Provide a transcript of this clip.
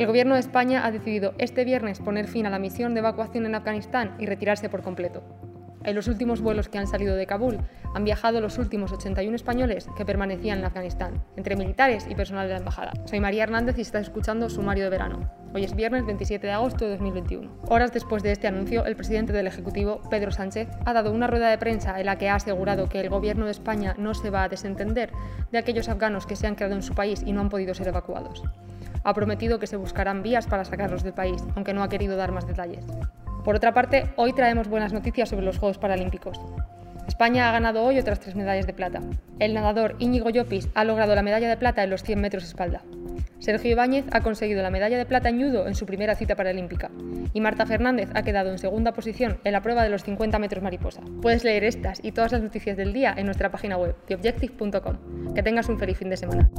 El gobierno de España ha decidido este viernes poner fin a la misión de evacuación en Afganistán y retirarse por completo. En los últimos vuelos que han salido de Kabul han viajado los últimos 81 españoles que permanecían en Afganistán, entre militares y personal de la embajada. Soy María Hernández y estás escuchando Sumario de Verano. Hoy es viernes 27 de agosto de 2021. Horas después de este anuncio, el presidente del Ejecutivo, Pedro Sánchez, ha dado una rueda de prensa en la que ha asegurado que el gobierno de España no se va a desentender de aquellos afganos que se han quedado en su país y no han podido ser evacuados. Ha prometido que se buscarán vías para sacarlos del país, aunque no ha querido dar más detalles. Por otra parte, hoy traemos buenas noticias sobre los Juegos Paralímpicos. España ha ganado hoy otras tres medallas de plata. El nadador Íñigo Llopis ha logrado la medalla de plata en los 100 metros espalda. Sergio Ibáñez ha conseguido la medalla de plata en judo en su primera cita paralímpica. Y Marta Fernández ha quedado en segunda posición en la prueba de los 50 metros mariposa. Puedes leer estas y todas las noticias del día en nuestra página web, theobjective.com. Que tengas un feliz fin de semana.